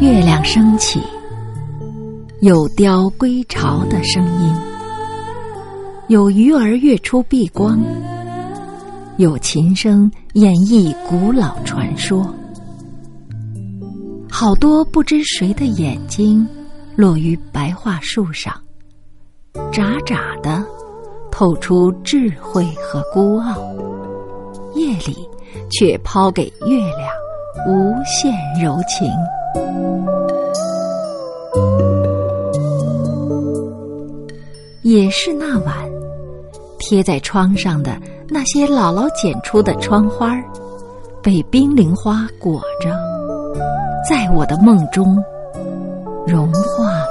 月亮升起，有雕归巢的声音，有鱼儿跃出碧光，有琴声演绎古老传说。好多不知谁的眼睛落于白桦树上，眨眨的透出智慧和孤傲，夜里却抛给月亮无限柔情。也是那晚，贴在窗上的那些姥姥剪出的窗花被冰凌花裹着，在我的梦中融化。